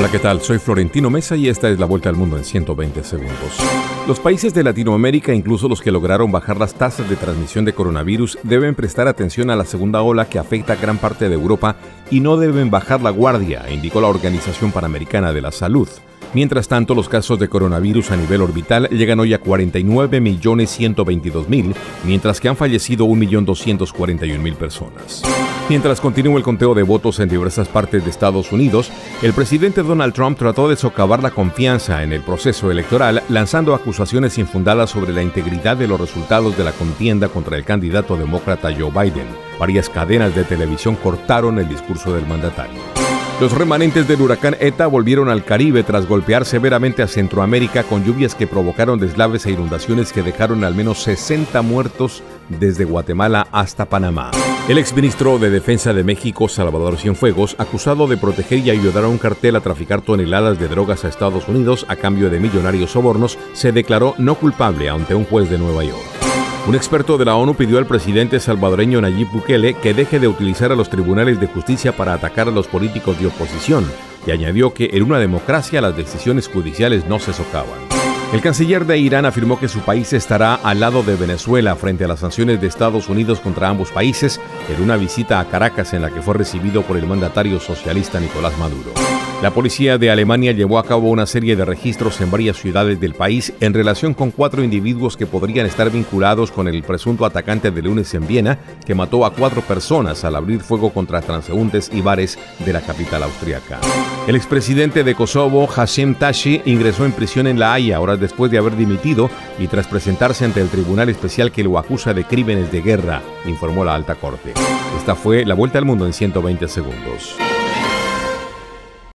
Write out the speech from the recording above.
Hola, ¿qué tal? Soy Florentino Mesa y esta es la vuelta al mundo en 120 segundos. Los países de Latinoamérica, incluso los que lograron bajar las tasas de transmisión de coronavirus, deben prestar atención a la segunda ola que afecta a gran parte de Europa y no deben bajar la guardia, indicó la Organización Panamericana de la Salud. Mientras tanto, los casos de coronavirus a nivel orbital llegan hoy a 49.122.000, mientras que han fallecido 1.241.000 personas. Mientras continúa el conteo de votos en diversas partes de Estados Unidos, el presidente Donald Trump trató de socavar la confianza en el proceso electoral lanzando acusaciones infundadas sobre la integridad de los resultados de la contienda contra el candidato demócrata Joe Biden. Varias cadenas de televisión cortaron el discurso del mandatario. Los remanentes del huracán ETA volvieron al Caribe tras golpear severamente a Centroamérica con lluvias que provocaron deslaves e inundaciones que dejaron al menos 60 muertos desde Guatemala hasta Panamá. El exministro de Defensa de México, Salvador Cienfuegos, acusado de proteger y ayudar a un cartel a traficar toneladas de drogas a Estados Unidos a cambio de millonarios sobornos, se declaró no culpable ante un juez de Nueva York. Un experto de la ONU pidió al presidente salvadoreño Nayib Bukele que deje de utilizar a los tribunales de justicia para atacar a los políticos de oposición y añadió que en una democracia las decisiones judiciales no se socavan. El canciller de Irán afirmó que su país estará al lado de Venezuela frente a las sanciones de Estados Unidos contra ambos países en una visita a Caracas en la que fue recibido por el mandatario socialista Nicolás Maduro. La policía de Alemania llevó a cabo una serie de registros en varias ciudades del país en relación con cuatro individuos que podrían estar vinculados con el presunto atacante de lunes en Viena que mató a cuatro personas al abrir fuego contra transeúntes y bares de la capital austriaca. El expresidente de Kosovo, Hashim Tashi, ingresó en prisión en La Haya horas después de haber dimitido y tras presentarse ante el tribunal especial que lo acusa de crímenes de guerra, informó la alta corte. Esta fue la vuelta al mundo en 120 segundos.